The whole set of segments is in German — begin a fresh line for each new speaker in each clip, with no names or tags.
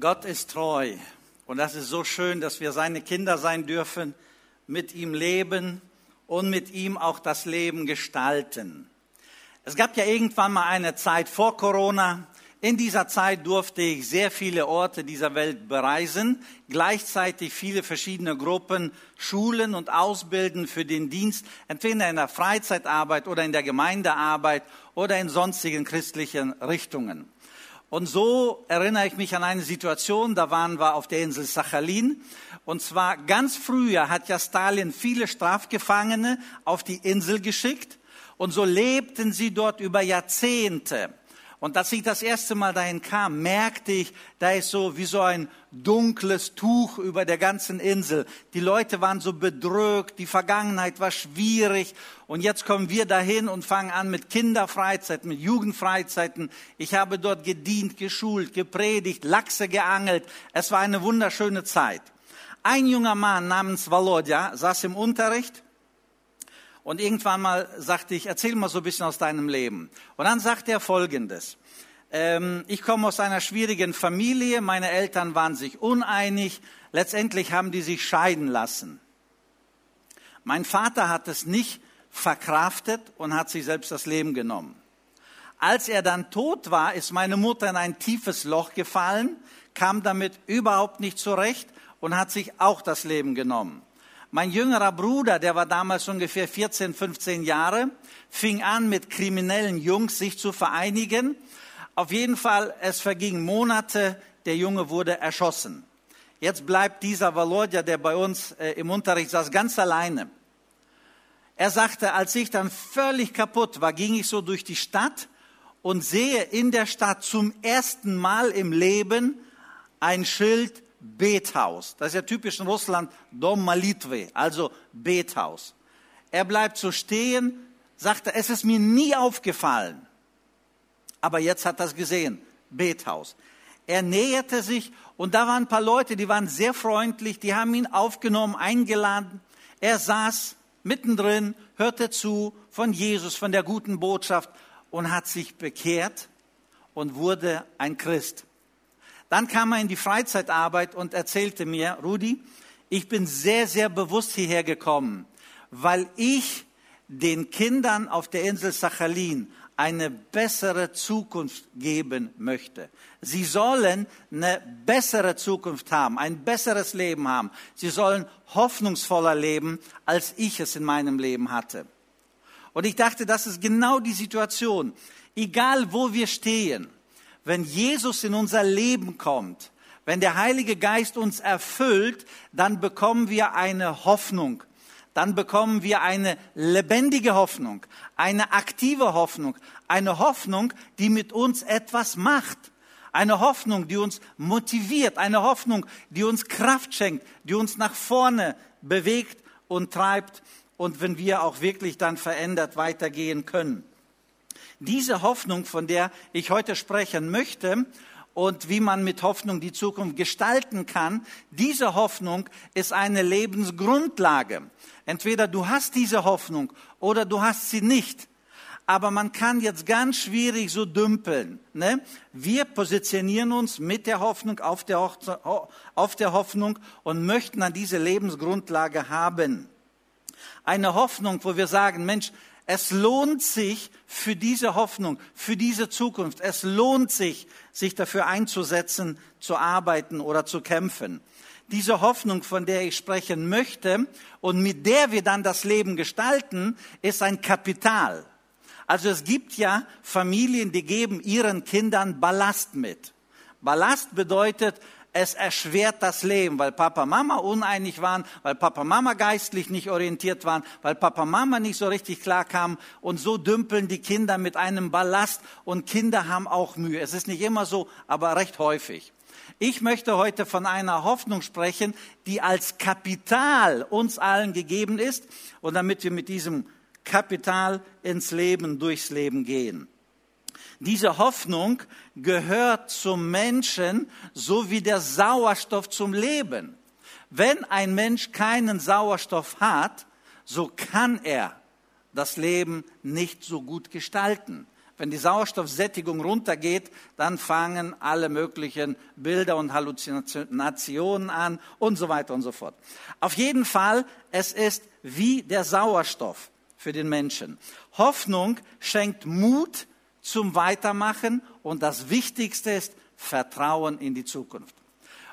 Gott ist treu und das ist so schön, dass wir seine Kinder sein dürfen, mit ihm leben und mit ihm auch das Leben gestalten. Es gab ja irgendwann mal eine Zeit vor Corona. In dieser Zeit durfte ich sehr viele Orte dieser Welt bereisen, gleichzeitig viele verschiedene Gruppen schulen und ausbilden für den Dienst, entweder in der Freizeitarbeit oder in der Gemeindearbeit oder in sonstigen christlichen Richtungen. Und so erinnere ich mich an eine Situation, da waren wir auf der Insel Sachalin. Und zwar ganz früher hat ja Stalin viele Strafgefangene auf die Insel geschickt. Und so lebten sie dort über Jahrzehnte. Und als ich das erste Mal dahin kam, merkte ich, da ist so wie so ein dunkles Tuch über der ganzen Insel. Die Leute waren so bedrückt, die Vergangenheit war schwierig. Und jetzt kommen wir dahin und fangen an mit Kinderfreizeiten, mit Jugendfreizeiten. Ich habe dort gedient, geschult, gepredigt, Lachse geangelt. Es war eine wunderschöne Zeit. Ein junger Mann namens Volodya saß im Unterricht und irgendwann mal sagte ich, erzähl mal so ein bisschen aus deinem Leben. Und dann sagte er Folgendes. Ähm, ich komme aus einer schwierigen Familie, meine Eltern waren sich uneinig, letztendlich haben die sich scheiden lassen. Mein Vater hat es nicht verkraftet und hat sich selbst das Leben genommen. Als er dann tot war, ist meine Mutter in ein tiefes Loch gefallen, kam damit überhaupt nicht zurecht und hat sich auch das Leben genommen. Mein jüngerer Bruder, der war damals ungefähr 14, 15 Jahre, fing an, mit kriminellen Jungs sich zu vereinigen. Auf jeden Fall, es vergingen Monate, der Junge wurde erschossen. Jetzt bleibt dieser Volodya, der bei uns äh, im Unterricht saß, ganz alleine. Er sagte, als ich dann völlig kaputt war, ging ich so durch die Stadt und sehe in der Stadt zum ersten Mal im Leben ein Schild Bethaus. Das ist ja typisch in Russland Dom Malitve, also Bethaus. Er bleibt so stehen, sagte, es ist mir nie aufgefallen. Aber jetzt hat er es gesehen, Bethaus. Er näherte sich und da waren ein paar Leute, die waren sehr freundlich, die haben ihn aufgenommen, eingeladen. Er saß mittendrin, hörte zu von Jesus, von der guten Botschaft und hat sich bekehrt und wurde ein Christ. Dann kam er in die Freizeitarbeit und erzählte mir, Rudi, ich bin sehr, sehr bewusst hierher gekommen, weil ich den Kindern auf der Insel Sachalin eine bessere Zukunft geben möchte. Sie sollen eine bessere Zukunft haben, ein besseres Leben haben. Sie sollen hoffnungsvoller leben, als ich es in meinem Leben hatte. Und ich dachte, das ist genau die Situation. Egal wo wir stehen, wenn Jesus in unser Leben kommt, wenn der Heilige Geist uns erfüllt, dann bekommen wir eine Hoffnung. Dann bekommen wir eine lebendige Hoffnung, eine aktive Hoffnung, eine Hoffnung, die mit uns etwas macht. Eine Hoffnung, die uns motiviert, eine Hoffnung, die uns Kraft schenkt, die uns nach vorne bewegt und treibt und wenn wir auch wirklich dann verändert weitergehen können. Diese Hoffnung, von der ich heute sprechen möchte und wie man mit Hoffnung die Zukunft gestalten kann, diese Hoffnung ist eine Lebensgrundlage. Entweder du hast diese Hoffnung oder du hast sie nicht. Aber man kann jetzt ganz schwierig so dümpeln. Ne? Wir positionieren uns mit der Hoffnung auf der, auf der Hoffnung und möchten an diese Lebensgrundlage haben. Eine Hoffnung, wo wir sagen, Mensch, es lohnt sich für diese Hoffnung, für diese Zukunft. Es lohnt sich, sich dafür einzusetzen, zu arbeiten oder zu kämpfen. Diese Hoffnung, von der ich sprechen möchte und mit der wir dann das Leben gestalten, ist ein Kapital. Also es gibt ja Familien, die geben ihren Kindern Ballast mit. Ballast bedeutet, es erschwert das Leben, weil Papa, Mama uneinig waren, weil Papa, Mama geistlich nicht orientiert waren, weil Papa, Mama nicht so richtig klar kamen und so dümpeln die Kinder mit einem Ballast und Kinder haben auch Mühe. Es ist nicht immer so, aber recht häufig. Ich möchte heute von einer Hoffnung sprechen, die als Kapital uns allen gegeben ist und damit wir mit diesem Kapital ins Leben, durchs Leben gehen. Diese Hoffnung gehört zum Menschen, so wie der Sauerstoff zum Leben. Wenn ein Mensch keinen Sauerstoff hat, so kann er das Leben nicht so gut gestalten. Wenn die Sauerstoffsättigung runtergeht, dann fangen alle möglichen Bilder und Halluzinationen an und so weiter und so fort. Auf jeden Fall, es ist wie der Sauerstoff für den Menschen. Hoffnung schenkt Mut zum Weitermachen und das Wichtigste ist Vertrauen in die Zukunft.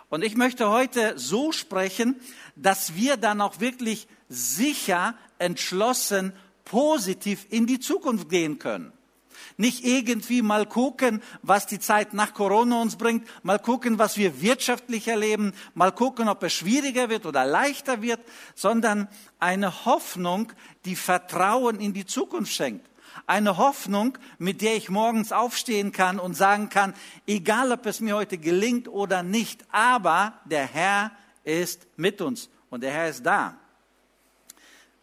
Und ich möchte heute so sprechen, dass wir dann auch wirklich sicher, entschlossen, positiv in die Zukunft gehen können. Nicht irgendwie mal gucken, was die Zeit nach Corona uns bringt, mal gucken, was wir wirtschaftlich erleben, mal gucken, ob es schwieriger wird oder leichter wird, sondern eine Hoffnung, die Vertrauen in die Zukunft schenkt. Eine Hoffnung, mit der ich morgens aufstehen kann und sagen kann, egal ob es mir heute gelingt oder nicht, aber der Herr ist mit uns und der Herr ist da.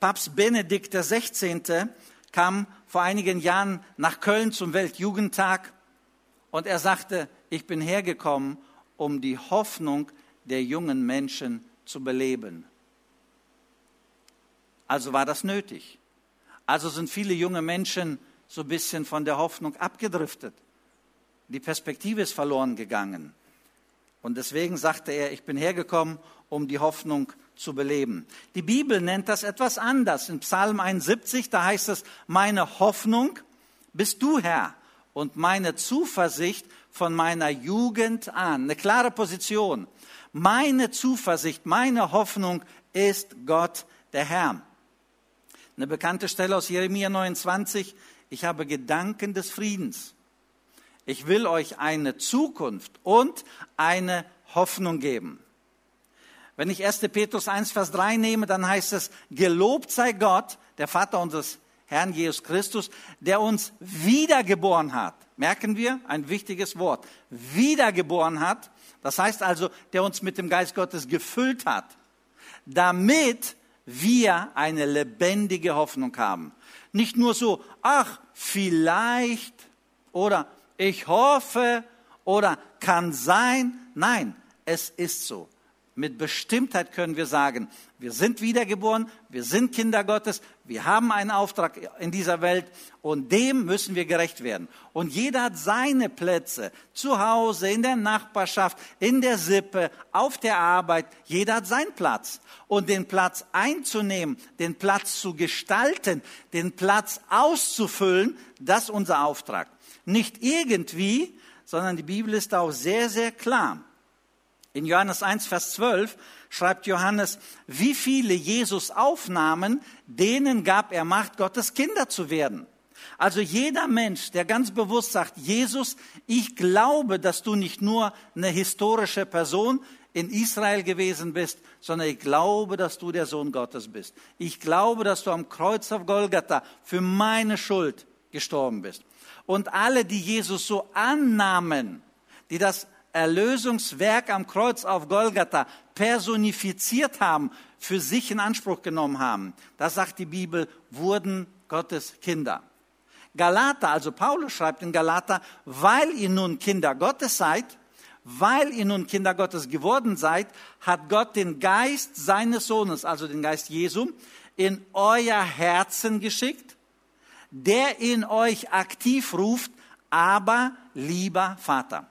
Papst Benedikt XVI. kam vor einigen Jahren nach Köln zum Weltjugendtag und er sagte, ich bin hergekommen, um die Hoffnung der jungen Menschen zu beleben. Also war das nötig. Also sind viele junge Menschen so ein bisschen von der Hoffnung abgedriftet. Die Perspektive ist verloren gegangen. Und deswegen sagte er, ich bin hergekommen, um die Hoffnung zu beleben. Die Bibel nennt das etwas anders. In Psalm 71, da heißt es, meine Hoffnung bist du, Herr, und meine Zuversicht von meiner Jugend an. Eine klare Position. Meine Zuversicht, meine Hoffnung ist Gott, der Herr. Eine bekannte Stelle aus Jeremia 29. Ich habe Gedanken des Friedens. Ich will euch eine Zukunft und eine Hoffnung geben. Wenn ich 1. Petrus 1, Vers 3 nehme, dann heißt es, gelobt sei Gott, der Vater unseres Herrn Jesus Christus, der uns wiedergeboren hat. Merken wir, ein wichtiges Wort. Wiedergeboren hat. Das heißt also, der uns mit dem Geist Gottes gefüllt hat, damit wir eine lebendige Hoffnung haben. Nicht nur so, ach, vielleicht oder ich hoffe oder kann sein. Nein, es ist so. Mit Bestimmtheit können wir sagen, wir sind wiedergeboren, wir sind Kinder Gottes, wir haben einen Auftrag in dieser Welt und dem müssen wir gerecht werden. Und jeder hat seine Plätze, zu Hause, in der Nachbarschaft, in der Sippe, auf der Arbeit, jeder hat seinen Platz. Und den Platz einzunehmen, den Platz zu gestalten, den Platz auszufüllen, das ist unser Auftrag. Nicht irgendwie, sondern die Bibel ist auch sehr, sehr klar. In Johannes 1, Vers 12 schreibt Johannes, wie viele Jesus aufnahmen, denen gab er Macht, Gottes Kinder zu werden. Also jeder Mensch, der ganz bewusst sagt, Jesus, ich glaube, dass du nicht nur eine historische Person in Israel gewesen bist, sondern ich glaube, dass du der Sohn Gottes bist. Ich glaube, dass du am Kreuz auf Golgatha für meine Schuld gestorben bist. Und alle, die Jesus so annahmen, die das Erlösungswerk am Kreuz auf Golgatha personifiziert haben, für sich in Anspruch genommen haben, das sagt die Bibel, wurden Gottes Kinder. Galater, also Paulus schreibt in Galater, weil ihr nun Kinder Gottes seid, weil ihr nun Kinder Gottes geworden seid, hat Gott den Geist seines Sohnes, also den Geist Jesu, in euer Herzen geschickt, der in euch aktiv ruft, aber lieber Vater.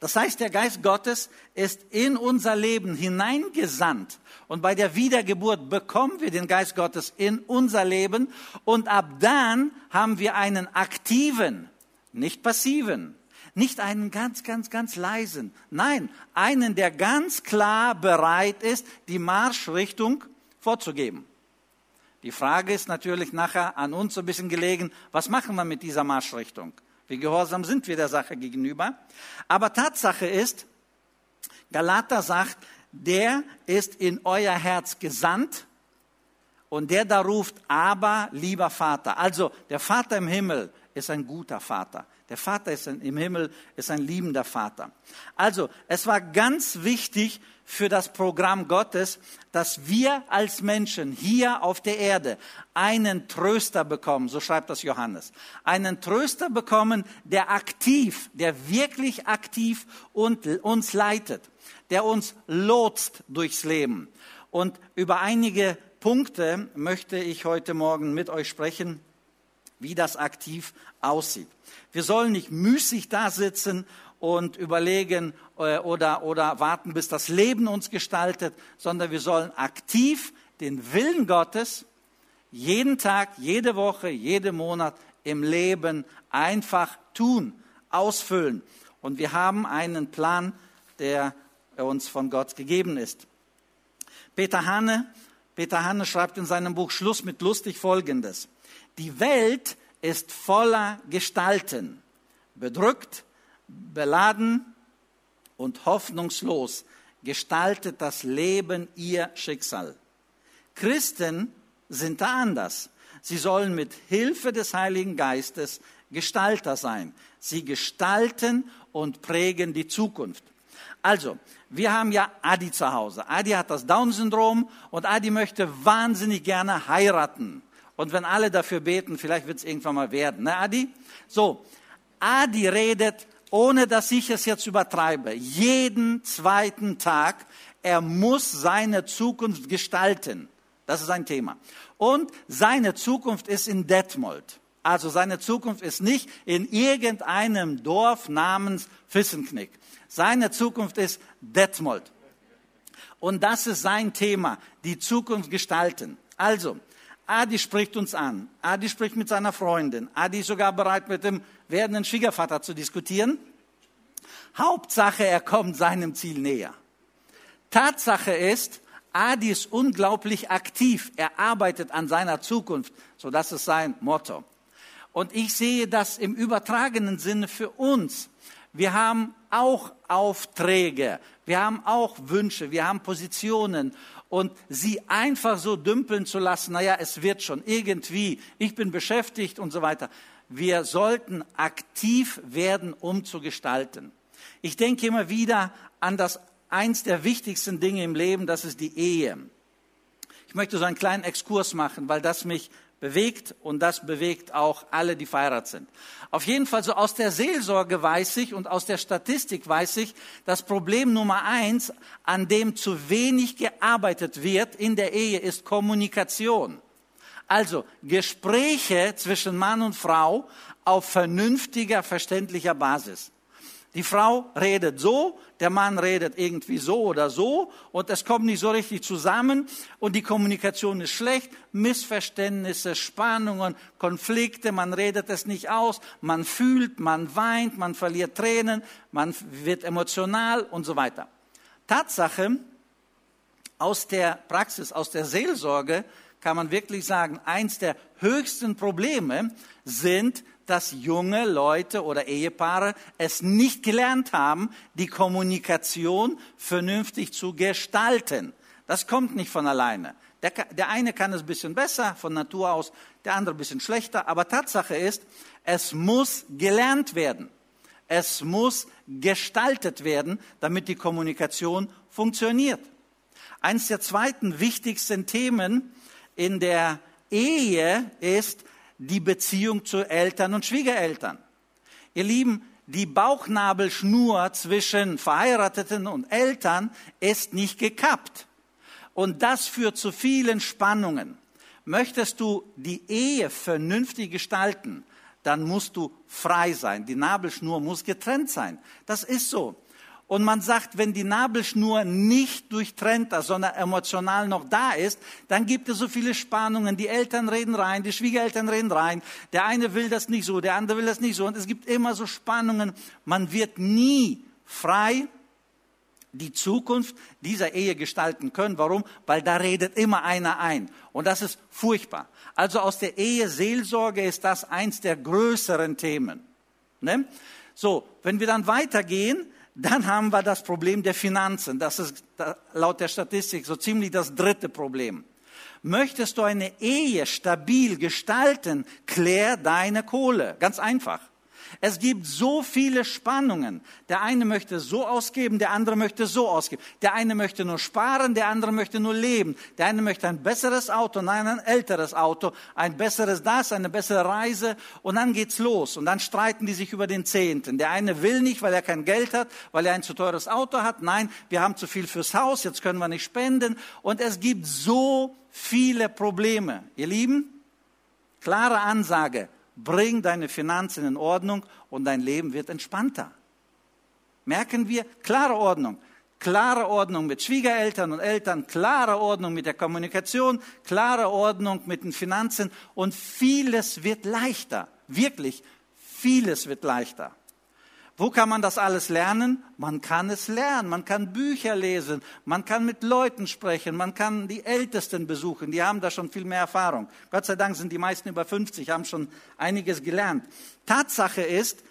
Das heißt, der Geist Gottes ist in unser Leben hineingesandt. Und bei der Wiedergeburt bekommen wir den Geist Gottes in unser Leben. Und ab dann haben wir einen aktiven, nicht passiven, nicht einen ganz, ganz, ganz leisen. Nein, einen, der ganz klar bereit ist, die Marschrichtung vorzugeben. Die Frage ist natürlich nachher an uns so ein bisschen gelegen, was machen wir mit dieser Marschrichtung? Wie gehorsam sind wir der Sache gegenüber? Aber Tatsache ist, Galater sagt, der ist in euer Herz gesandt und der da ruft, aber lieber Vater. Also der Vater im Himmel ist ein guter Vater. Der Vater ist im Himmel ist ein liebender Vater. Also es war ganz wichtig für das Programm Gottes, dass wir als Menschen hier auf der Erde einen Tröster bekommen, so schreibt das Johannes, einen Tröster bekommen, der aktiv, der wirklich aktiv und uns leitet, der uns lotst durchs Leben. Und über einige Punkte möchte ich heute Morgen mit euch sprechen. Wie das aktiv aussieht. Wir sollen nicht müßig da sitzen und überlegen äh, oder, oder warten, bis das Leben uns gestaltet, sondern wir sollen aktiv den Willen Gottes jeden Tag, jede Woche, jeden Monat im Leben einfach tun, ausfüllen. Und wir haben einen Plan, der uns von Gott gegeben ist. Peter Hanne, Peter Hanne schreibt in seinem Buch Schluss mit lustig Folgendes. Die Welt ist voller Gestalten, bedrückt, beladen und hoffnungslos gestaltet das Leben ihr Schicksal. Christen sind da anders. Sie sollen mit Hilfe des Heiligen Geistes Gestalter sein. Sie gestalten und prägen die Zukunft. Also, wir haben ja Adi zu Hause. Adi hat das Down-Syndrom und Adi möchte wahnsinnig gerne heiraten. Und wenn alle dafür beten, vielleicht wird es irgendwann mal werden, ne Adi? So, Adi redet, ohne dass ich es jetzt übertreibe, jeden zweiten Tag, er muss seine Zukunft gestalten. Das ist ein Thema. Und seine Zukunft ist in Detmold. Also seine Zukunft ist nicht in irgendeinem Dorf namens Fissenknick. Seine Zukunft ist Detmold. Und das ist sein Thema, die Zukunft gestalten. Also, Adi spricht uns an. Adi spricht mit seiner Freundin. Adi ist sogar bereit, mit dem werdenden Schwiegervater zu diskutieren. Hauptsache, er kommt seinem Ziel näher. Tatsache ist, Adi ist unglaublich aktiv. Er arbeitet an seiner Zukunft. So, das ist sein Motto. Und ich sehe das im übertragenen Sinne für uns. Wir haben auch Aufträge. Wir haben auch Wünsche. Wir haben Positionen. Und sie einfach so dümpeln zu lassen, naja, es wird schon irgendwie, ich bin beschäftigt und so weiter. Wir sollten aktiv werden, um zu gestalten. Ich denke immer wieder an das eins der wichtigsten Dinge im Leben, das ist die Ehe. Ich möchte so einen kleinen Exkurs machen, weil das mich bewegt und das bewegt auch alle, die verheiratet sind. Auf jeden Fall so aus der Seelsorge weiß ich und aus der Statistik weiß ich, das Problem Nummer eins, an dem zu wenig gearbeitet wird in der Ehe, ist Kommunikation. Also Gespräche zwischen Mann und Frau auf vernünftiger, verständlicher Basis. Die Frau redet so, der Mann redet irgendwie so oder so und es kommt nicht so richtig zusammen und die Kommunikation ist schlecht, Missverständnisse, Spannungen, Konflikte, man redet es nicht aus, man fühlt, man weint, man verliert Tränen, man wird emotional und so weiter. Tatsache, aus der Praxis, aus der Seelsorge kann man wirklich sagen, eins der höchsten Probleme sind dass junge Leute oder Ehepaare es nicht gelernt haben, die Kommunikation vernünftig zu gestalten. Das kommt nicht von alleine. Der, der eine kann es ein bisschen besser von Natur aus, der andere ein bisschen schlechter. Aber Tatsache ist, es muss gelernt werden. Es muss gestaltet werden, damit die Kommunikation funktioniert. Eines der zweiten wichtigsten Themen in der Ehe ist, die Beziehung zu Eltern und Schwiegereltern. Ihr Lieben, die Bauchnabelschnur zwischen Verheirateten und Eltern ist nicht gekappt. Und das führt zu vielen Spannungen. Möchtest du die Ehe vernünftig gestalten, dann musst du frei sein. Die Nabelschnur muss getrennt sein. Das ist so. Und man sagt, wenn die Nabelschnur nicht durchtrennt sondern emotional noch da ist, dann gibt es so viele Spannungen. Die Eltern reden rein, die Schwiegereltern reden rein. Der eine will das nicht so, der andere will das nicht so. Und es gibt immer so Spannungen. Man wird nie frei die Zukunft dieser Ehe gestalten können. Warum? Weil da redet immer einer ein. Und das ist furchtbar. Also aus der Ehe Seelsorge ist das eins der größeren Themen. Ne? So, wenn wir dann weitergehen, dann haben wir das Problem der Finanzen. Das ist laut der Statistik so ziemlich das dritte Problem. Möchtest du eine Ehe stabil gestalten, klär deine Kohle. Ganz einfach. Es gibt so viele Spannungen. Der eine möchte so ausgeben, der andere möchte so ausgeben. Der eine möchte nur sparen, der andere möchte nur leben. Der eine möchte ein besseres Auto, nein, ein älteres Auto, ein besseres das, eine bessere Reise. Und dann geht's los. Und dann streiten die sich über den Zehnten. Der eine will nicht, weil er kein Geld hat, weil er ein zu teures Auto hat. Nein, wir haben zu viel fürs Haus, jetzt können wir nicht spenden. Und es gibt so viele Probleme. Ihr Lieben, klare Ansage bring deine Finanzen in Ordnung und dein Leben wird entspannter. Merken wir, klare Ordnung. Klare Ordnung mit Schwiegereltern und Eltern, klare Ordnung mit der Kommunikation, klare Ordnung mit den Finanzen und vieles wird leichter. Wirklich, vieles wird leichter. Wo kann man das alles lernen? Man kann es lernen, man kann Bücher lesen, man kann mit Leuten sprechen, man kann die Ältesten besuchen, die haben da schon viel mehr Erfahrung. Gott sei Dank sind die meisten über 50, haben schon einiges gelernt. Tatsache ist,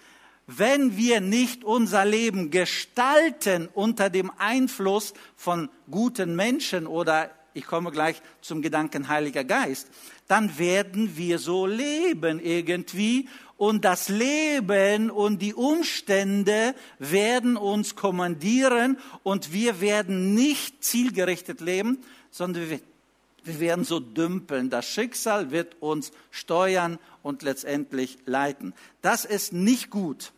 wenn wir nicht unser Leben gestalten unter dem Einfluss von guten Menschen oder ich komme gleich zum Gedanken Heiliger Geist, dann werden wir so leben irgendwie und das Leben und die Umstände werden uns kommandieren und wir werden nicht zielgerichtet leben, sondern wir, wir werden so dümpeln. Das Schicksal wird uns steuern und letztendlich leiten. Das ist nicht gut.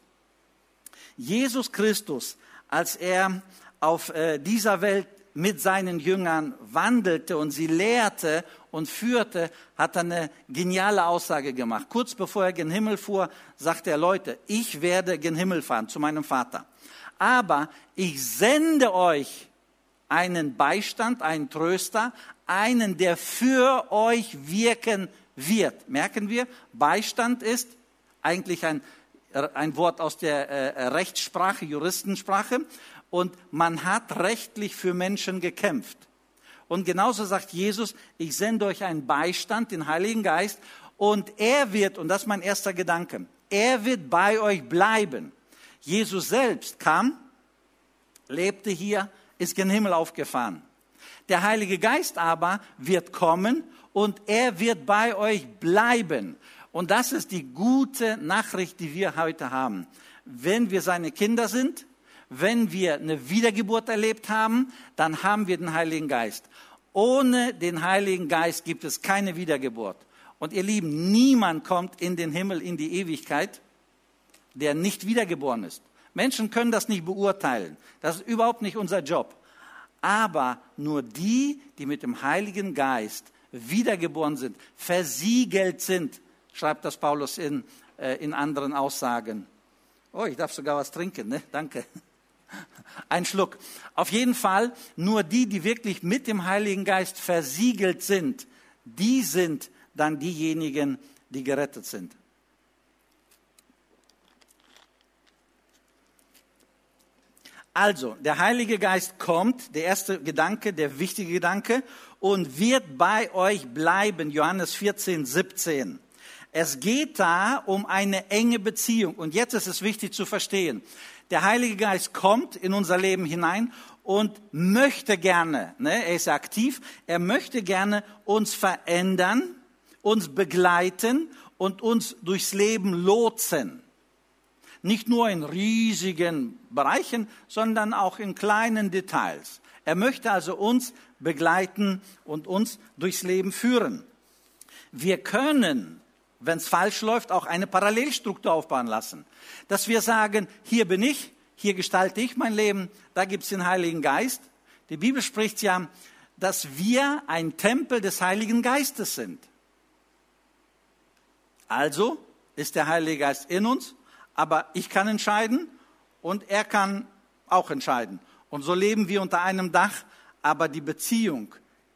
Jesus Christus, als er auf äh, dieser Welt mit seinen Jüngern wandelte und sie lehrte und führte, hat er eine geniale Aussage gemacht. Kurz bevor er gen Himmel fuhr, sagte er, Leute, ich werde gen Himmel fahren zu meinem Vater. Aber ich sende euch einen Beistand, einen Tröster, einen, der für euch wirken wird. Merken wir, Beistand ist eigentlich ein, ein Wort aus der äh, Rechtssprache, Juristensprache und man hat rechtlich für Menschen gekämpft. Und genauso sagt Jesus, ich sende euch einen Beistand, den Heiligen Geist, und er wird, und das ist mein erster Gedanke, er wird bei euch bleiben. Jesus selbst kam, lebte hier, ist gen Himmel aufgefahren. Der Heilige Geist aber wird kommen und er wird bei euch bleiben. Und das ist die gute Nachricht, die wir heute haben. Wenn wir seine Kinder sind, wenn wir eine Wiedergeburt erlebt haben, dann haben wir den Heiligen Geist. Ohne den Heiligen Geist gibt es keine Wiedergeburt. Und ihr Lieben, niemand kommt in den Himmel, in die Ewigkeit, der nicht wiedergeboren ist. Menschen können das nicht beurteilen. Das ist überhaupt nicht unser Job. Aber nur die, die mit dem Heiligen Geist wiedergeboren sind, versiegelt sind, schreibt das Paulus in, äh, in anderen Aussagen. Oh, ich darf sogar was trinken, ne? Danke. Ein Schluck. Auf jeden Fall, nur die, die wirklich mit dem Heiligen Geist versiegelt sind, die sind dann diejenigen, die gerettet sind. Also, der Heilige Geist kommt, der erste Gedanke, der wichtige Gedanke, und wird bei euch bleiben. Johannes 14, 17. Es geht da um eine enge Beziehung. Und jetzt ist es wichtig zu verstehen. Der Heilige Geist kommt in unser Leben hinein und möchte gerne, ne, er ist aktiv, er möchte gerne uns verändern, uns begleiten und uns durchs Leben lotsen. Nicht nur in riesigen Bereichen, sondern auch in kleinen Details. Er möchte also uns begleiten und uns durchs Leben führen. Wir können wenn es falsch läuft, auch eine Parallelstruktur aufbauen lassen. Dass wir sagen, hier bin ich, hier gestalte ich mein Leben, da gibt es den Heiligen Geist. Die Bibel spricht ja, dass wir ein Tempel des Heiligen Geistes sind. Also ist der Heilige Geist in uns, aber ich kann entscheiden und er kann auch entscheiden. Und so leben wir unter einem Dach, aber die Beziehung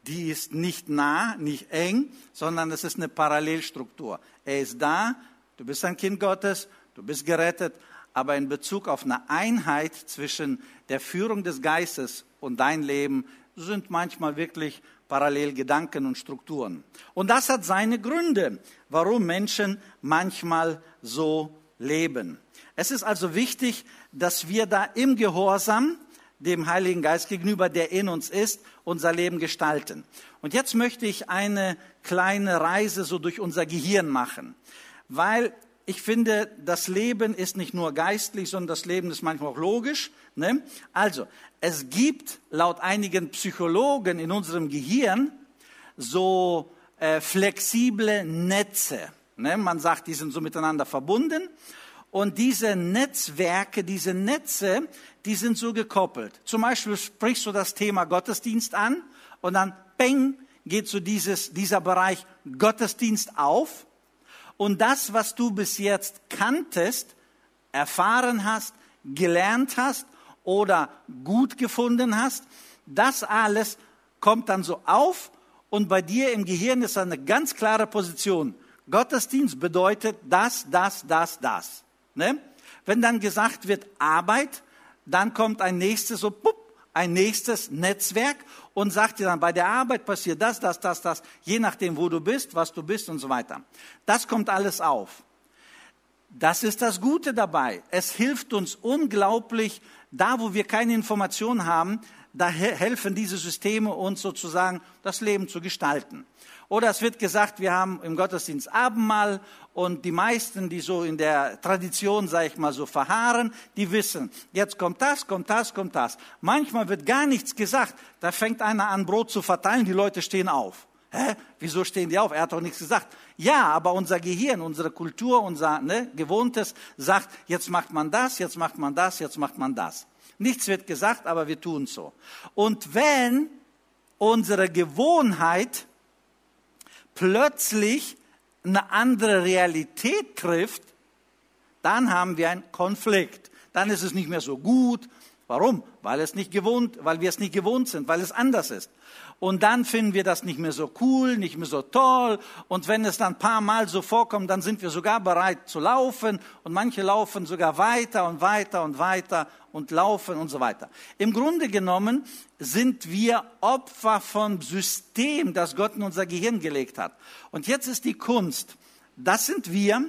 die ist nicht nah, nicht eng, sondern es ist eine Parallelstruktur. Er ist da, du bist ein Kind Gottes, du bist gerettet, aber in Bezug auf eine Einheit zwischen der Führung des Geistes und dein Leben sind manchmal wirklich Parallelgedanken und Strukturen. Und das hat seine Gründe, warum Menschen manchmal so leben. Es ist also wichtig, dass wir da im Gehorsam dem Heiligen Geist gegenüber, der in uns ist, unser Leben gestalten. Und jetzt möchte ich eine kleine Reise so durch unser Gehirn machen, weil ich finde, das Leben ist nicht nur geistlich, sondern das Leben ist manchmal auch logisch. Ne? Also, es gibt laut einigen Psychologen in unserem Gehirn so äh, flexible Netze. Ne? Man sagt, die sind so miteinander verbunden. Und diese Netzwerke, diese Netze, die sind so gekoppelt. Zum Beispiel sprichst du das Thema Gottesdienst an und dann, bang, geht so dieses, dieser Bereich Gottesdienst auf. Und das, was du bis jetzt kanntest, erfahren hast, gelernt hast oder gut gefunden hast, das alles kommt dann so auf und bei dir im Gehirn ist eine ganz klare Position. Gottesdienst bedeutet das, das, das, das. Ne? Wenn dann gesagt wird Arbeit, dann kommt ein nächstes so, pup, ein nächstes Netzwerk und sagt dir dann, bei der Arbeit passiert das, das, das, das, je nachdem, wo du bist, was du bist und so weiter. Das kommt alles auf. Das ist das Gute dabei. Es hilft uns unglaublich, da wo wir keine Informationen haben, da helfen diese Systeme uns sozusagen, das Leben zu gestalten. Oder es wird gesagt, wir haben im Gottesdienst Abendmahl und die meisten, die so in der Tradition, sage ich mal, so verharren, die wissen, jetzt kommt das, kommt das, kommt das. Manchmal wird gar nichts gesagt. Da fängt einer an, Brot zu verteilen, die Leute stehen auf. Hä? Wieso stehen die auf? Er hat doch nichts gesagt. Ja, aber unser Gehirn, unsere Kultur, unser ne, Gewohntes sagt, jetzt macht man das, jetzt macht man das, jetzt macht man das. Nichts wird gesagt, aber wir tun so. Und wenn unsere Gewohnheit plötzlich eine andere Realität trifft, dann haben wir einen Konflikt. Dann ist es nicht mehr so gut. Warum? Weil es nicht gewohnt, weil wir es nicht gewohnt sind, weil es anders ist. Und dann finden wir das nicht mehr so cool, nicht mehr so toll. Und wenn es dann ein paar Mal so vorkommt, dann sind wir sogar bereit zu laufen. Und manche laufen sogar weiter und weiter und weiter und laufen und so weiter. Im Grunde genommen sind wir Opfer vom System, das Gott in unser Gehirn gelegt hat. Und jetzt ist die Kunst. Das sind wir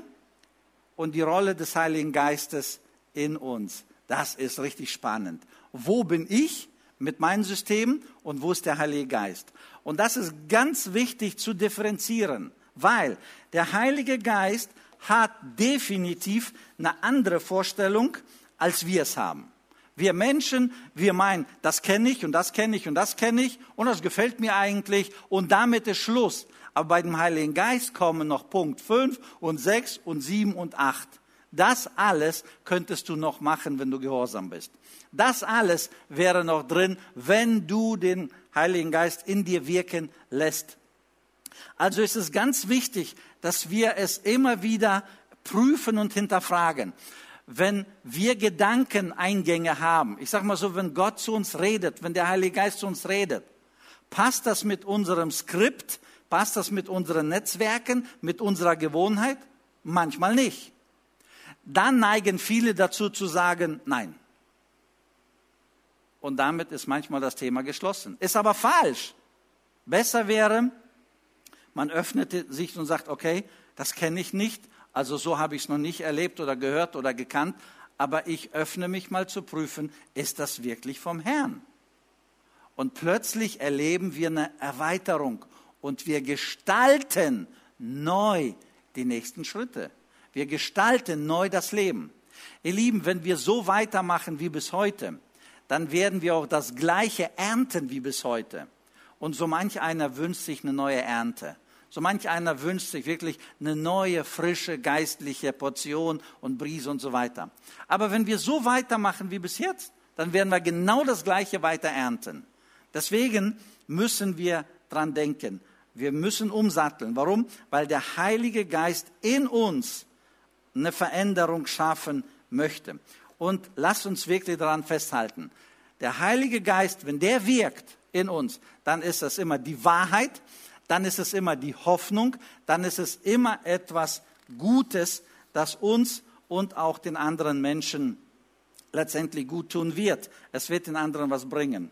und die Rolle des Heiligen Geistes in uns. Das ist richtig spannend. Wo bin ich mit meinem System und wo ist der Heilige Geist? Und das ist ganz wichtig zu differenzieren, weil der Heilige Geist hat definitiv eine andere Vorstellung, als wir es haben. Wir Menschen, wir meinen, das kenne ich und das kenne ich und das kenne ich und das gefällt mir eigentlich und damit ist Schluss. Aber bei dem Heiligen Geist kommen noch Punkt 5 und 6 und 7 und 8. Das alles könntest du noch machen, wenn du gehorsam bist. Das alles wäre noch drin, wenn du den Heiligen Geist in dir wirken lässt. Also ist es ganz wichtig, dass wir es immer wieder prüfen und hinterfragen wenn wir Gedankeneingänge haben, ich sage mal so, wenn Gott zu uns redet, wenn der Heilige Geist zu uns redet, passt das mit unserem Skript, passt das mit unseren Netzwerken, mit unserer Gewohnheit? Manchmal nicht. Dann neigen viele dazu zu sagen, nein. Und damit ist manchmal das Thema geschlossen. Ist aber falsch. Besser wäre, man öffnet sich und sagt, okay, das kenne ich nicht, also so habe ich es noch nicht erlebt oder gehört oder gekannt, aber ich öffne mich mal zu prüfen, ist das wirklich vom Herrn? Und plötzlich erleben wir eine Erweiterung und wir gestalten neu die nächsten Schritte. Wir gestalten neu das Leben. Ihr Lieben, wenn wir so weitermachen wie bis heute, dann werden wir auch das Gleiche ernten wie bis heute. Und so manch einer wünscht sich eine neue Ernte. So manch einer wünscht sich wirklich eine neue, frische, geistliche Portion und Brise und so weiter. Aber wenn wir so weitermachen wie bis jetzt, dann werden wir genau das Gleiche weiter ernten. Deswegen müssen wir dran denken. Wir müssen umsatteln. Warum? Weil der Heilige Geist in uns eine Veränderung schaffen möchte. Und lasst uns wirklich daran festhalten. Der Heilige Geist, wenn der wirkt in uns, dann ist das immer die Wahrheit, dann ist es immer die Hoffnung, dann ist es immer etwas Gutes, das uns und auch den anderen Menschen letztendlich gut tun wird. Es wird den anderen was bringen.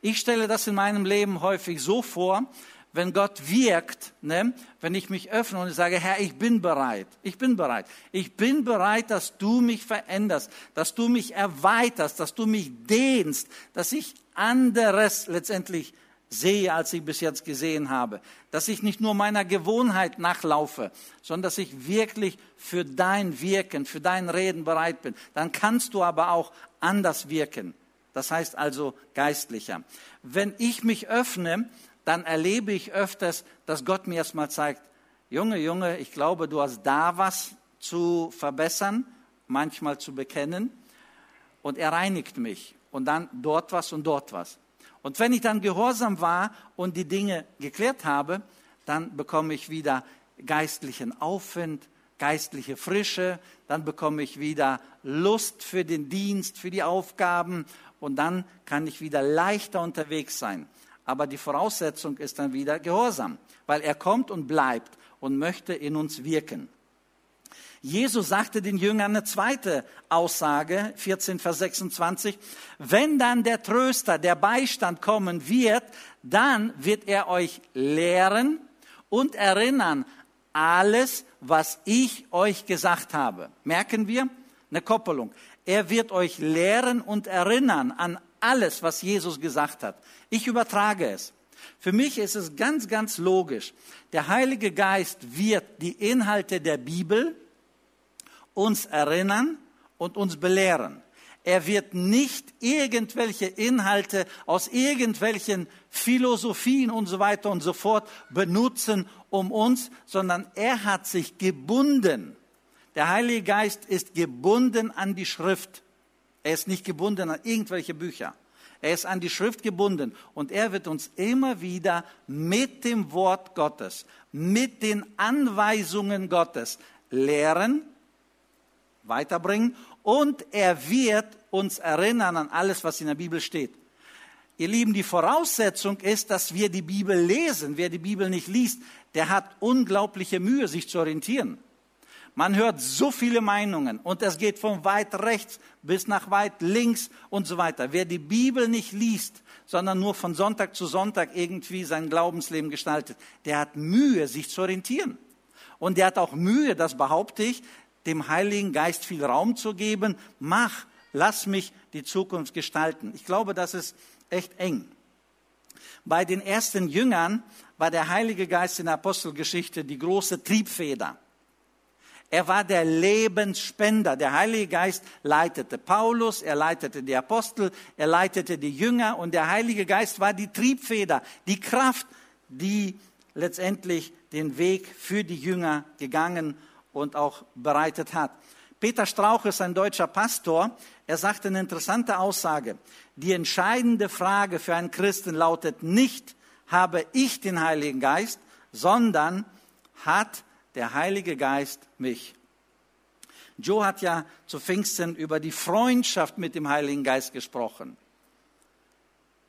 Ich stelle das in meinem Leben häufig so vor, wenn Gott wirkt, ne, wenn ich mich öffne und sage, Herr, ich bin bereit, ich bin bereit, ich bin bereit, dass du mich veränderst, dass du mich erweiterst, dass du mich dehnst, dass ich anderes letztendlich sehe, als ich bis jetzt gesehen habe. Dass ich nicht nur meiner Gewohnheit nachlaufe, sondern dass ich wirklich für dein Wirken, für dein Reden bereit bin. Dann kannst du aber auch anders wirken. Das heißt also geistlicher. Wenn ich mich öffne, dann erlebe ich öfters, dass Gott mir erstmal zeigt, Junge, Junge, ich glaube, du hast da was zu verbessern, manchmal zu bekennen. Und er reinigt mich. Und dann dort was und dort was. Und wenn ich dann gehorsam war und die Dinge geklärt habe, dann bekomme ich wieder geistlichen Aufwind, geistliche Frische, dann bekomme ich wieder Lust für den Dienst, für die Aufgaben und dann kann ich wieder leichter unterwegs sein. Aber die Voraussetzung ist dann wieder Gehorsam, weil er kommt und bleibt und möchte in uns wirken. Jesus sagte den Jüngern eine zweite Aussage, 14 Vers 26, wenn dann der Tröster, der Beistand kommen wird, dann wird er euch lehren und erinnern alles, was ich euch gesagt habe. Merken wir? Eine Koppelung. Er wird euch lehren und erinnern an alles, was Jesus gesagt hat. Ich übertrage es. Für mich ist es ganz, ganz logisch. Der Heilige Geist wird die Inhalte der Bibel uns erinnern und uns belehren. Er wird nicht irgendwelche Inhalte aus irgendwelchen Philosophien und so weiter und so fort benutzen um uns, sondern er hat sich gebunden. Der Heilige Geist ist gebunden an die Schrift. Er ist nicht gebunden an irgendwelche Bücher. Er ist an die Schrift gebunden und er wird uns immer wieder mit dem Wort Gottes, mit den Anweisungen Gottes lehren weiterbringen und er wird uns erinnern an alles, was in der Bibel steht. Ihr Lieben, die Voraussetzung ist, dass wir die Bibel lesen. Wer die Bibel nicht liest, der hat unglaubliche Mühe, sich zu orientieren. Man hört so viele Meinungen und es geht von weit rechts bis nach weit links und so weiter. Wer die Bibel nicht liest, sondern nur von Sonntag zu Sonntag irgendwie sein Glaubensleben gestaltet, der hat Mühe, sich zu orientieren. Und der hat auch Mühe, das behaupte ich, dem Heiligen Geist viel Raum zu geben. Mach, lass mich die Zukunft gestalten. Ich glaube, das ist echt eng. Bei den ersten Jüngern war der Heilige Geist in der Apostelgeschichte die große Triebfeder. Er war der Lebensspender. Der Heilige Geist leitete Paulus, er leitete die Apostel, er leitete die Jünger und der Heilige Geist war die Triebfeder, die Kraft, die letztendlich den Weg für die Jünger gegangen und auch bereitet hat. Peter Strauch ist ein deutscher Pastor. Er sagt eine interessante Aussage. Die entscheidende Frage für einen Christen lautet nicht, habe ich den Heiligen Geist, sondern hat der Heilige Geist mich. Joe hat ja zu Pfingsten über die Freundschaft mit dem Heiligen Geist gesprochen.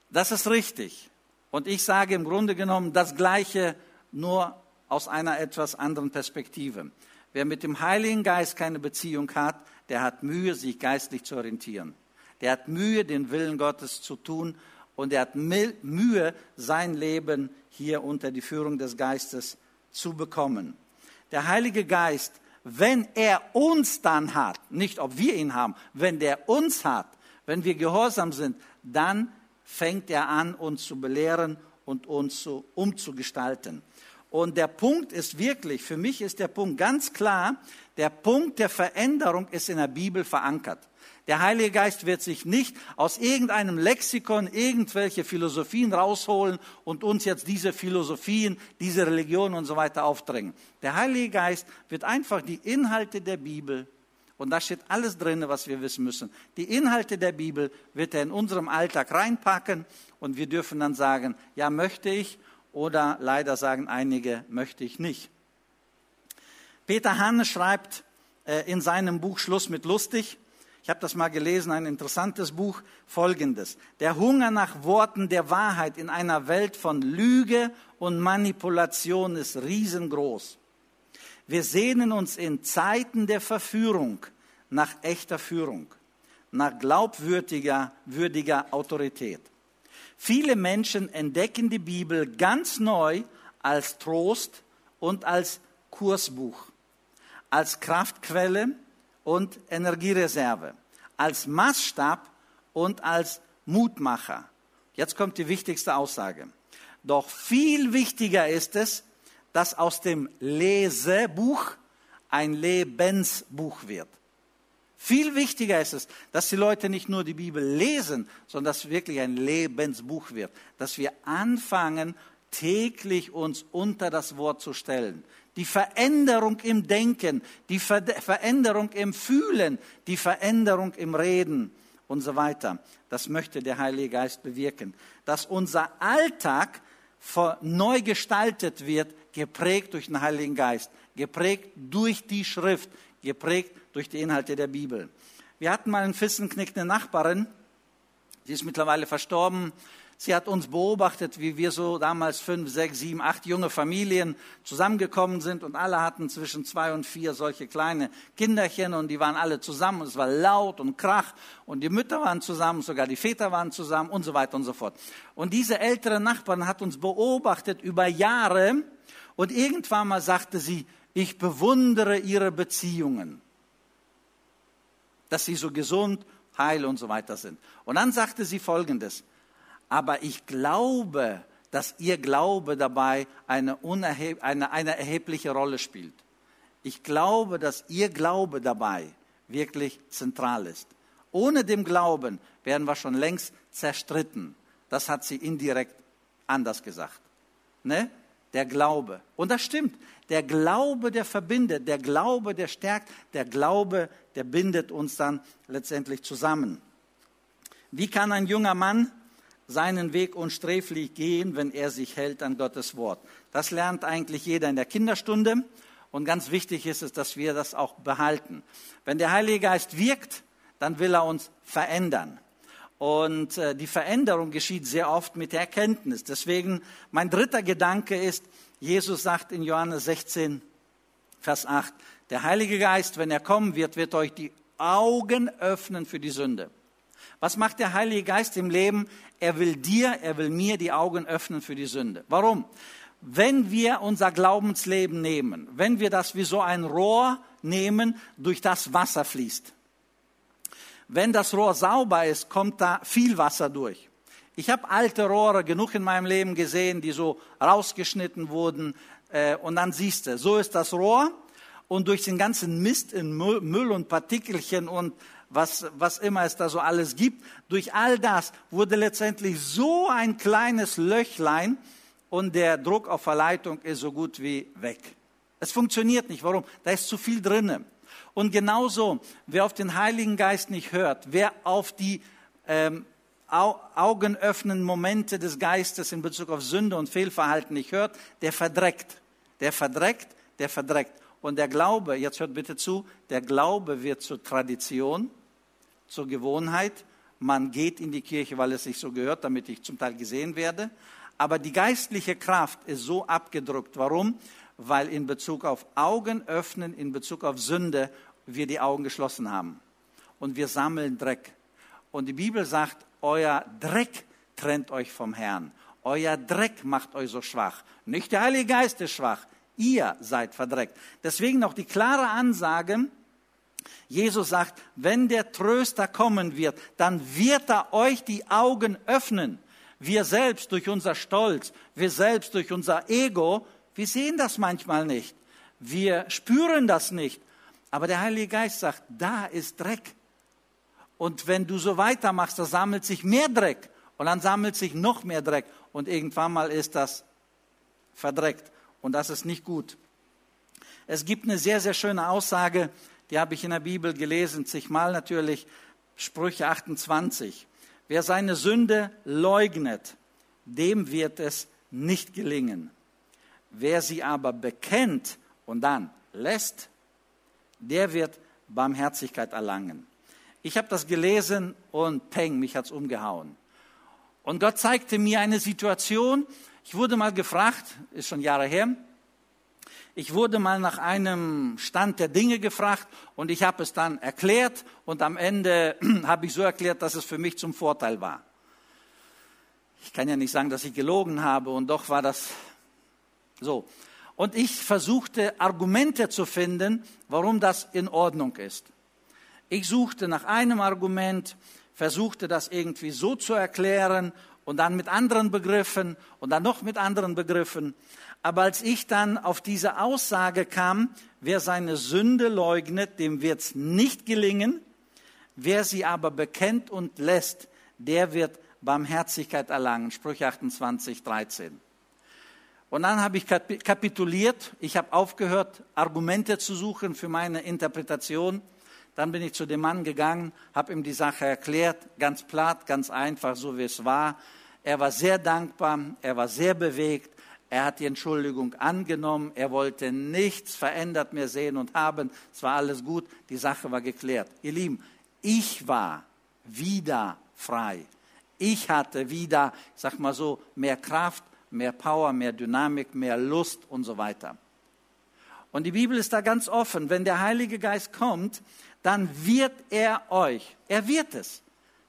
Das ist richtig. Und ich sage im Grunde genommen das Gleiche, nur aus einer etwas anderen Perspektive. Wer mit dem Heiligen Geist keine Beziehung hat, der hat Mühe, sich geistlich zu orientieren. Der hat Mühe, den Willen Gottes zu tun und er hat Mühe, sein Leben hier unter die Führung des Geistes zu bekommen. Der Heilige Geist, wenn er uns dann hat, nicht ob wir ihn haben, wenn der uns hat, wenn wir gehorsam sind, dann fängt er an, uns zu belehren und uns zu, umzugestalten. Und der Punkt ist wirklich, für mich ist der Punkt ganz klar, der Punkt der Veränderung ist in der Bibel verankert. Der Heilige Geist wird sich nicht aus irgendeinem Lexikon irgendwelche Philosophien rausholen und uns jetzt diese Philosophien, diese Religion und so weiter aufdrängen. Der Heilige Geist wird einfach die Inhalte der Bibel, und da steht alles drin, was wir wissen müssen, die Inhalte der Bibel wird er in unserem Alltag reinpacken und wir dürfen dann sagen, ja möchte ich oder leider sagen einige, möchte ich nicht. Peter Hanne schreibt äh, in seinem Buch Schluss mit lustig, ich habe das mal gelesen, ein interessantes Buch, folgendes. Der Hunger nach Worten der Wahrheit in einer Welt von Lüge und Manipulation ist riesengroß. Wir sehnen uns in Zeiten der Verführung nach echter Führung, nach glaubwürdiger würdiger Autorität. Viele Menschen entdecken die Bibel ganz neu als Trost und als Kursbuch, als Kraftquelle und Energiereserve, als Maßstab und als Mutmacher. Jetzt kommt die wichtigste Aussage. Doch viel wichtiger ist es, dass aus dem Lesebuch ein Lebensbuch wird. Viel wichtiger ist es, dass die Leute nicht nur die Bibel lesen, sondern dass wirklich ein Lebensbuch wird. Dass wir anfangen, täglich uns unter das Wort zu stellen. Die Veränderung im Denken, die Ver Veränderung im Fühlen, die Veränderung im Reden und so weiter. Das möchte der Heilige Geist bewirken. Dass unser Alltag neu gestaltet wird geprägt durch den Heiligen Geist, geprägt durch die Schrift, geprägt durch die Inhalte der Bibel. Wir hatten mal in Fissenknick eine Nachbarin, sie ist mittlerweile verstorben, Sie hat uns beobachtet, wie wir so damals fünf, sechs, sieben, acht junge Familien zusammengekommen sind und alle hatten zwischen zwei und vier solche kleine Kinderchen und die waren alle zusammen es war laut und krach und die Mütter waren zusammen, sogar die Väter waren zusammen und so weiter und so fort. Und diese ältere Nachbarin hat uns beobachtet über Jahre und irgendwann mal sagte sie, ich bewundere ihre Beziehungen, dass sie so gesund, heil und so weiter sind. Und dann sagte sie Folgendes, aber ich glaube, dass ihr Glaube dabei eine, eine, eine erhebliche Rolle spielt. Ich glaube, dass ihr Glaube dabei wirklich zentral ist. Ohne dem Glauben wären wir schon längst zerstritten. Das hat sie indirekt anders gesagt. Ne? Der Glaube. Und das stimmt. Der Glaube, der verbindet. Der Glaube, der stärkt. Der Glaube, der bindet uns dann letztendlich zusammen. Wie kann ein junger Mann seinen Weg unsträflich gehen, wenn er sich hält an Gottes Wort. Das lernt eigentlich jeder in der Kinderstunde. Und ganz wichtig ist es, dass wir das auch behalten. Wenn der Heilige Geist wirkt, dann will er uns verändern. Und äh, die Veränderung geschieht sehr oft mit der Erkenntnis. Deswegen mein dritter Gedanke ist, Jesus sagt in Johannes 16, Vers 8, der Heilige Geist, wenn er kommen wird, wird euch die Augen öffnen für die Sünde. Was macht der Heilige Geist im Leben? Er will dir, er will mir die Augen öffnen für die Sünde. Warum? Wenn wir unser Glaubensleben nehmen, wenn wir das wie so ein Rohr nehmen, durch das Wasser fließt. Wenn das Rohr sauber ist, kommt da viel Wasser durch. Ich habe alte Rohre genug in meinem Leben gesehen, die so rausgeschnitten wurden. Äh, und dann siehst du, so ist das Rohr. Und durch den ganzen Mist in Müll und Partikelchen und was, was immer es da so alles gibt. Durch all das wurde letztendlich so ein kleines Löchlein und der Druck auf Verleitung ist so gut wie weg. Es funktioniert nicht. Warum? Da ist zu viel drinne. Und genauso, wer auf den Heiligen Geist nicht hört, wer auf die ähm, augenöffnenden Momente des Geistes in Bezug auf Sünde und Fehlverhalten nicht hört, der verdreckt. Der verdreckt, der verdreckt. Und der Glaube, jetzt hört bitte zu, der Glaube wird zur Tradition zur Gewohnheit. Man geht in die Kirche, weil es sich so gehört, damit ich zum Teil gesehen werde. Aber die geistliche Kraft ist so abgedrückt. Warum? Weil in Bezug auf Augen öffnen, in Bezug auf Sünde, wir die Augen geschlossen haben. Und wir sammeln Dreck. Und die Bibel sagt, euer Dreck trennt euch vom Herrn. Euer Dreck macht euch so schwach. Nicht der Heilige Geist ist schwach. Ihr seid verdreckt. Deswegen noch die klare Ansage, Jesus sagt, wenn der Tröster kommen wird, dann wird er euch die Augen öffnen. Wir selbst durch unser Stolz, wir selbst durch unser Ego, wir sehen das manchmal nicht. Wir spüren das nicht. Aber der Heilige Geist sagt, da ist Dreck. Und wenn du so weitermachst, da sammelt sich mehr Dreck. Und dann sammelt sich noch mehr Dreck. Und irgendwann mal ist das verdreckt. Und das ist nicht gut. Es gibt eine sehr, sehr schöne Aussage die habe ich in der Bibel gelesen, zigmal natürlich, Sprüche 28. Wer seine Sünde leugnet, dem wird es nicht gelingen. Wer sie aber bekennt und dann lässt, der wird Barmherzigkeit erlangen. Ich habe das gelesen und peng, mich hat's umgehauen. Und Gott zeigte mir eine Situation. Ich wurde mal gefragt, ist schon Jahre her, ich wurde mal nach einem Stand der Dinge gefragt und ich habe es dann erklärt und am Ende habe ich so erklärt, dass es für mich zum Vorteil war. Ich kann ja nicht sagen, dass ich gelogen habe und doch war das so. Und ich versuchte Argumente zu finden, warum das in Ordnung ist. Ich suchte nach einem Argument, versuchte das irgendwie so zu erklären und dann mit anderen Begriffen und dann noch mit anderen Begriffen. Aber als ich dann auf diese Aussage kam, wer seine Sünde leugnet, dem wird's nicht gelingen. Wer sie aber bekennt und lässt, der wird Barmherzigkeit erlangen. Sprüche 28, 13. Und dann habe ich kapituliert. Ich habe aufgehört, Argumente zu suchen für meine Interpretation. Dann bin ich zu dem Mann gegangen, habe ihm die Sache erklärt, ganz platt, ganz einfach, so wie es war. Er war sehr dankbar, er war sehr bewegt, Er hat die Entschuldigung angenommen. Er wollte nichts verändert mehr sehen und haben. Es war alles gut. Die Sache war geklärt. Ihr Lieben, ich war wieder frei. Ich hatte wieder, ich sag mal so, mehr Kraft, mehr Power, mehr Dynamik, mehr Lust und so weiter. Und die Bibel ist da ganz offen. Wenn der Heilige Geist kommt, dann wird er euch. Er wird es.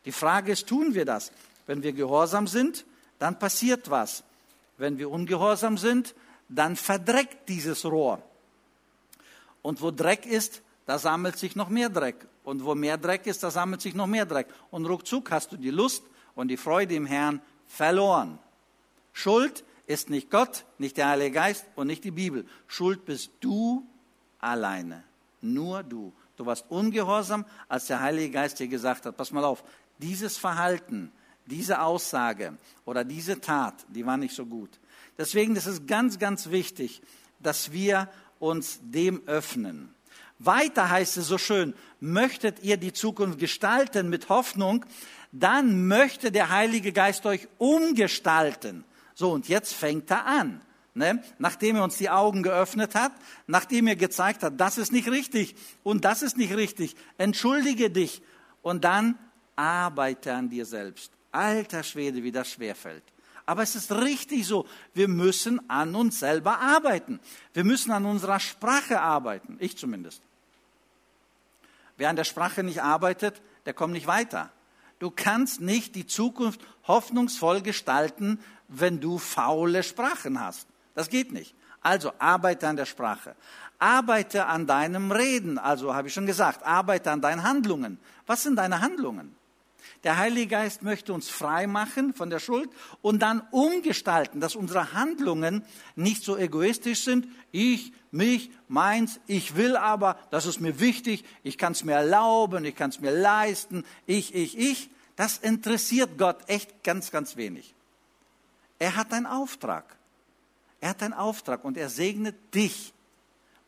Die Frage ist, tun wir das? Wenn wir gehorsam sind, dann passiert was. Wenn wir ungehorsam sind, dann verdreckt dieses Rohr. Und wo Dreck ist, da sammelt sich noch mehr Dreck. Und wo mehr Dreck ist, da sammelt sich noch mehr Dreck. Und ruckzuck hast du die Lust und die Freude im Herrn verloren. Schuld ist nicht Gott, nicht der Heilige Geist und nicht die Bibel. Schuld bist du alleine. Nur du. Du warst ungehorsam, als der Heilige Geist dir gesagt hat, pass mal auf, dieses Verhalten, diese Aussage oder diese Tat, die war nicht so gut. Deswegen ist es ganz, ganz wichtig, dass wir uns dem öffnen. Weiter heißt es so schön, möchtet ihr die Zukunft gestalten mit Hoffnung, dann möchte der Heilige Geist euch umgestalten. So, und jetzt fängt er an. Ne? Nachdem er uns die Augen geöffnet hat, nachdem er gezeigt hat, das ist nicht richtig und das ist nicht richtig, entschuldige dich und dann arbeite an dir selbst. Alter Schwede, wie das schwerfällt. Aber es ist richtig so, wir müssen an uns selber arbeiten. Wir müssen an unserer Sprache arbeiten, ich zumindest. Wer an der Sprache nicht arbeitet, der kommt nicht weiter. Du kannst nicht die Zukunft hoffnungsvoll gestalten, wenn du faule Sprachen hast. Das geht nicht. Also arbeite an der Sprache. Arbeite an deinem Reden. Also habe ich schon gesagt, arbeite an deinen Handlungen. Was sind deine Handlungen? Der Heilige Geist möchte uns frei machen von der Schuld und dann umgestalten, dass unsere Handlungen nicht so egoistisch sind. Ich, mich, meins, ich will aber, das ist mir wichtig, ich kann es mir erlauben, ich kann es mir leisten, ich, ich, ich. Das interessiert Gott echt ganz, ganz wenig. Er hat einen Auftrag. Er hat einen Auftrag und er segnet dich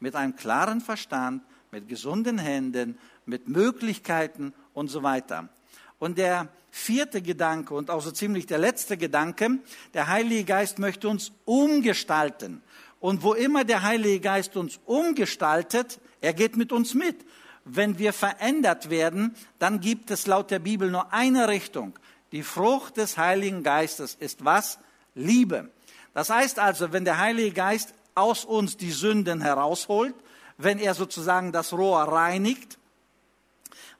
mit einem klaren Verstand, mit gesunden Händen, mit Möglichkeiten und so weiter. Und der vierte Gedanke und auch so ziemlich der letzte Gedanke, der Heilige Geist möchte uns umgestalten. Und wo immer der Heilige Geist uns umgestaltet, er geht mit uns mit. Wenn wir verändert werden, dann gibt es laut der Bibel nur eine Richtung. Die Frucht des Heiligen Geistes ist was? Liebe. Das heißt also, wenn der Heilige Geist aus uns die Sünden herausholt, wenn er sozusagen das Rohr reinigt,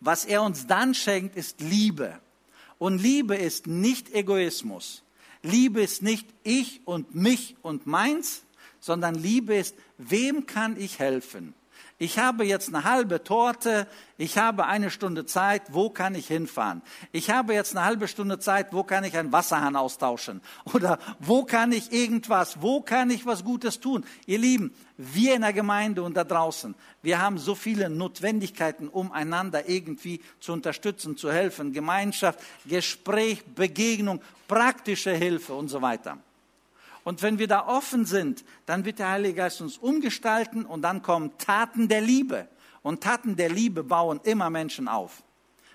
was er uns dann schenkt, ist Liebe. Und Liebe ist nicht Egoismus. Liebe ist nicht ich und mich und meins, sondern Liebe ist, wem kann ich helfen? Ich habe jetzt eine halbe Torte, ich habe eine Stunde Zeit, wo kann ich hinfahren? Ich habe jetzt eine halbe Stunde Zeit, wo kann ich einen Wasserhahn austauschen? Oder wo kann ich irgendwas, wo kann ich was Gutes tun? Ihr Lieben, wir in der Gemeinde und da draußen, wir haben so viele Notwendigkeiten, um einander irgendwie zu unterstützen, zu helfen. Gemeinschaft, Gespräch, Begegnung, praktische Hilfe und so weiter. Und wenn wir da offen sind, dann wird der Heilige Geist uns umgestalten und dann kommen Taten der Liebe. Und Taten der Liebe bauen immer Menschen auf.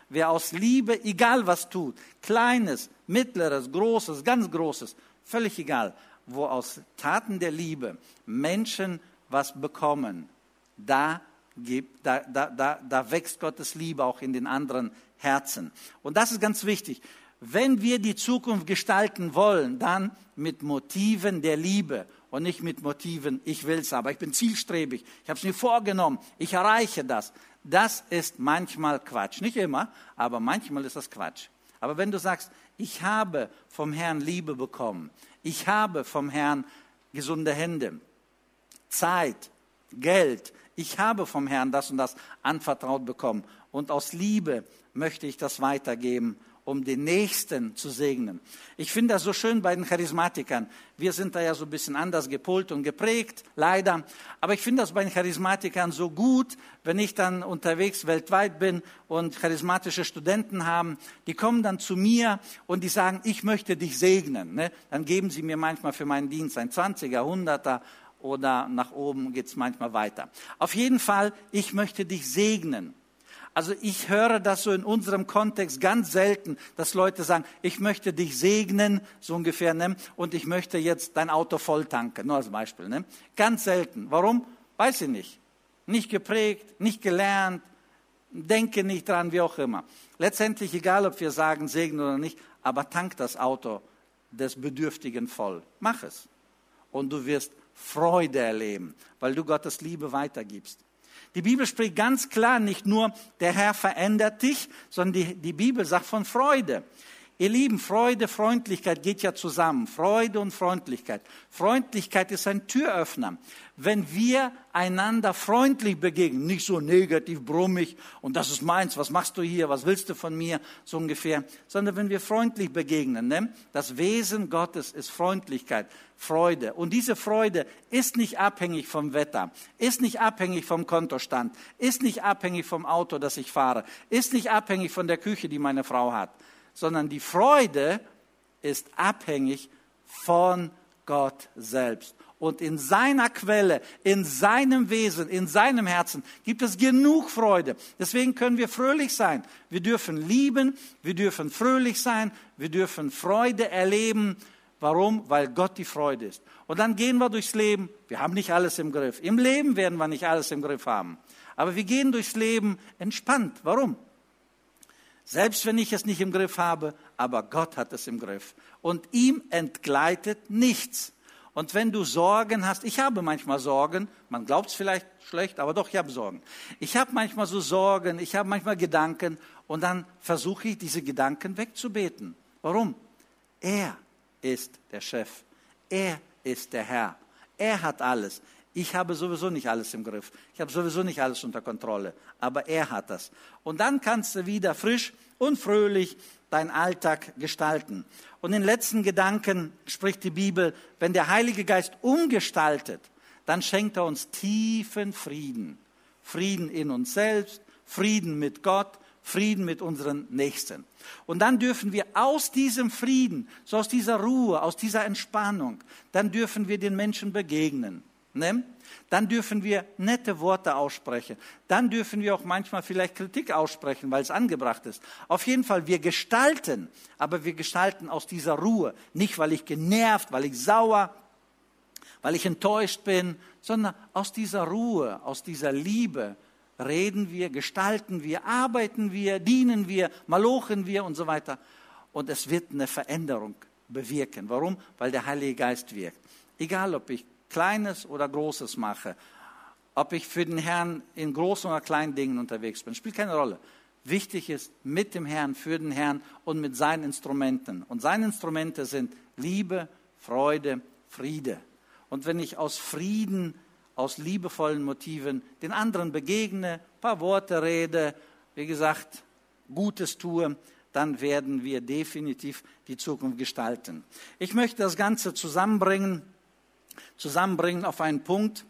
Wer aus Liebe, egal was tut, kleines, mittleres, großes, ganz großes, völlig egal, wo aus Taten der Liebe Menschen was bekommen, da, gibt, da, da, da, da wächst Gottes Liebe auch in den anderen Herzen. Und das ist ganz wichtig. Wenn wir die Zukunft gestalten wollen, dann mit Motiven der Liebe und nicht mit Motiven, ich will's aber, ich bin zielstrebig, ich habe es mir vorgenommen, ich erreiche das. Das ist manchmal Quatsch. Nicht immer, aber manchmal ist das Quatsch. Aber wenn du sagst, ich habe vom Herrn Liebe bekommen, ich habe vom Herrn gesunde Hände, Zeit, Geld, ich habe vom Herrn das und das anvertraut bekommen und aus Liebe möchte ich das weitergeben um den Nächsten zu segnen. Ich finde das so schön bei den Charismatikern. Wir sind da ja so ein bisschen anders gepolt und geprägt, leider. Aber ich finde das bei den Charismatikern so gut, wenn ich dann unterwegs weltweit bin und charismatische Studenten haben, die kommen dann zu mir und die sagen, ich möchte dich segnen. Ne? Dann geben sie mir manchmal für meinen Dienst ein 20er, 100er oder nach oben geht es manchmal weiter. Auf jeden Fall, ich möchte dich segnen. Also ich höre das so in unserem Kontext ganz selten, dass Leute sagen, ich möchte dich segnen, so ungefähr, ne? und ich möchte jetzt dein Auto voll tanken, nur als Beispiel. Ne? Ganz selten. Warum? Weiß ich nicht. Nicht geprägt, nicht gelernt, denke nicht dran, wie auch immer. Letztendlich egal, ob wir sagen segnen oder nicht, aber tank das Auto des Bedürftigen voll. Mach es. Und du wirst Freude erleben, weil du Gottes Liebe weitergibst. Die Bibel spricht ganz klar nicht nur, der Herr verändert dich, sondern die, die Bibel sagt von Freude. Ihr Lieben, Freude, Freundlichkeit geht ja zusammen. Freude und Freundlichkeit. Freundlichkeit ist ein Türöffner. Wenn wir einander freundlich begegnen, nicht so negativ, brummig und das ist meins, was machst du hier, was willst du von mir, so ungefähr, sondern wenn wir freundlich begegnen, ne? das Wesen Gottes ist Freundlichkeit, Freude. Und diese Freude ist nicht abhängig vom Wetter, ist nicht abhängig vom Kontostand, ist nicht abhängig vom Auto, das ich fahre, ist nicht abhängig von der Küche, die meine Frau hat sondern die Freude ist abhängig von Gott selbst. Und in seiner Quelle, in seinem Wesen, in seinem Herzen gibt es genug Freude. Deswegen können wir fröhlich sein. Wir dürfen lieben, wir dürfen fröhlich sein, wir dürfen Freude erleben. Warum? Weil Gott die Freude ist. Und dann gehen wir durchs Leben. Wir haben nicht alles im Griff. Im Leben werden wir nicht alles im Griff haben. Aber wir gehen durchs Leben entspannt. Warum? Selbst wenn ich es nicht im Griff habe, aber Gott hat es im Griff. Und ihm entgleitet nichts. Und wenn du Sorgen hast, ich habe manchmal Sorgen, man glaubt es vielleicht schlecht, aber doch, ich habe Sorgen. Ich habe manchmal so Sorgen, ich habe manchmal Gedanken und dann versuche ich, diese Gedanken wegzubeten. Warum? Er ist der Chef. Er ist der Herr. Er hat alles. Ich habe sowieso nicht alles im Griff. Ich habe sowieso nicht alles unter Kontrolle. Aber er hat das. Und dann kannst du wieder frisch und fröhlich deinen Alltag gestalten. Und in den letzten Gedanken spricht die Bibel, wenn der Heilige Geist umgestaltet, dann schenkt er uns tiefen Frieden. Frieden in uns selbst, Frieden mit Gott, Frieden mit unseren Nächsten. Und dann dürfen wir aus diesem Frieden, so aus dieser Ruhe, aus dieser Entspannung, dann dürfen wir den Menschen begegnen. Ne? Dann dürfen wir nette Worte aussprechen. Dann dürfen wir auch manchmal vielleicht Kritik aussprechen, weil es angebracht ist. Auf jeden Fall, wir gestalten, aber wir gestalten aus dieser Ruhe. Nicht, weil ich genervt, weil ich sauer, weil ich enttäuscht bin, sondern aus dieser Ruhe, aus dieser Liebe reden wir, gestalten wir, arbeiten wir, dienen wir, malochen wir und so weiter. Und es wird eine Veränderung bewirken. Warum? Weil der Heilige Geist wirkt. Egal, ob ich Kleines oder Großes mache, ob ich für den Herrn in großen oder kleinen Dingen unterwegs bin, spielt keine Rolle. Wichtig ist mit dem Herrn, für den Herrn und mit seinen Instrumenten. Und seine Instrumente sind Liebe, Freude, Friede. Und wenn ich aus Frieden, aus liebevollen Motiven den anderen begegne, ein paar Worte rede, wie gesagt, Gutes tue, dann werden wir definitiv die Zukunft gestalten. Ich möchte das Ganze zusammenbringen zusammenbringen auf einen Punkt.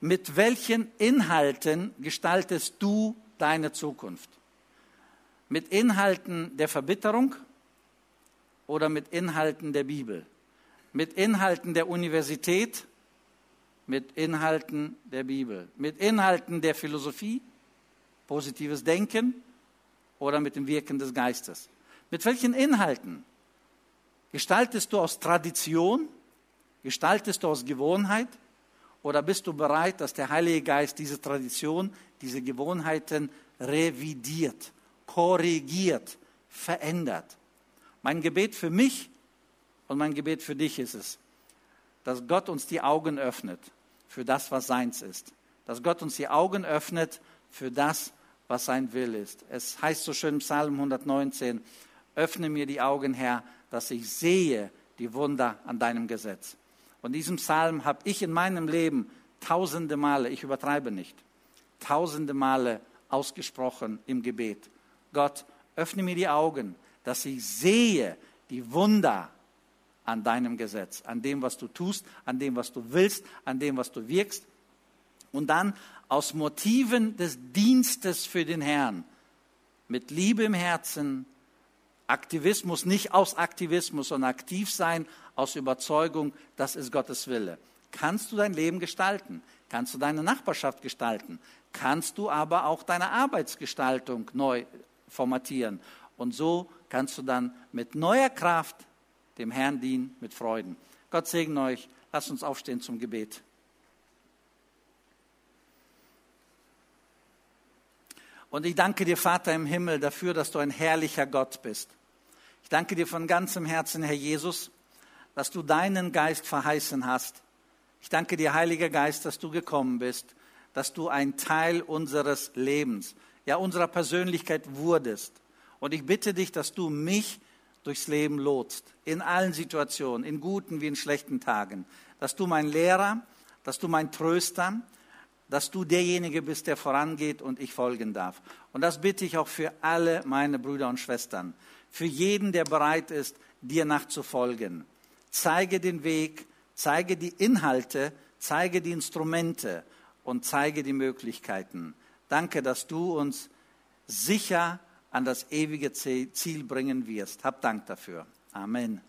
Mit welchen Inhalten gestaltest du deine Zukunft? Mit Inhalten der Verbitterung oder mit Inhalten der Bibel? Mit Inhalten der Universität? Mit Inhalten der Bibel? Mit Inhalten der Philosophie? Positives Denken? Oder mit dem Wirken des Geistes? Mit welchen Inhalten? Gestaltest du aus Tradition? Gestaltest du aus Gewohnheit oder bist du bereit, dass der Heilige Geist diese Tradition, diese Gewohnheiten revidiert, korrigiert, verändert? Mein Gebet für mich und mein Gebet für dich ist es, dass Gott uns die Augen öffnet für das, was seins ist. Dass Gott uns die Augen öffnet für das, was sein Will ist. Es heißt so schön im Psalm 119, öffne mir die Augen, Herr, dass ich sehe die Wunder an deinem Gesetz. Und diesen Psalm habe ich in meinem Leben tausende Male, ich übertreibe nicht, tausende Male ausgesprochen im Gebet. Gott, öffne mir die Augen, dass ich sehe die Wunder an deinem Gesetz, an dem, was du tust, an dem, was du willst, an dem, was du wirkst. Und dann aus Motiven des Dienstes für den Herrn, mit Liebe im Herzen, Aktivismus nicht aus Aktivismus, sondern aktiv sein aus Überzeugung, das ist Gottes Wille. Kannst du dein Leben gestalten? kannst du deine Nachbarschaft gestalten, kannst du aber auch deine Arbeitsgestaltung neu formatieren. Und so kannst du dann mit neuer Kraft dem Herrn dienen, mit Freuden. Gott segne euch. Lasst uns aufstehen zum Gebet. Und ich danke dir, Vater im Himmel, dafür, dass du ein herrlicher Gott bist. Ich danke dir von ganzem Herzen, Herr Jesus, dass du deinen Geist verheißen hast. Ich danke dir, Heiliger Geist, dass du gekommen bist, dass du ein Teil unseres Lebens, ja unserer Persönlichkeit wurdest. Und ich bitte dich, dass du mich durchs Leben lotst, in allen Situationen, in guten wie in schlechten Tagen, dass du mein Lehrer, dass du mein Tröster, dass du derjenige bist, der vorangeht und ich folgen darf. Und das bitte ich auch für alle meine Brüder und Schwestern, für jeden, der bereit ist, dir nachzufolgen. Zeige den Weg, zeige die Inhalte, zeige die Instrumente und zeige die Möglichkeiten. Danke, dass du uns sicher an das ewige Ziel bringen wirst. Hab Dank dafür. Amen.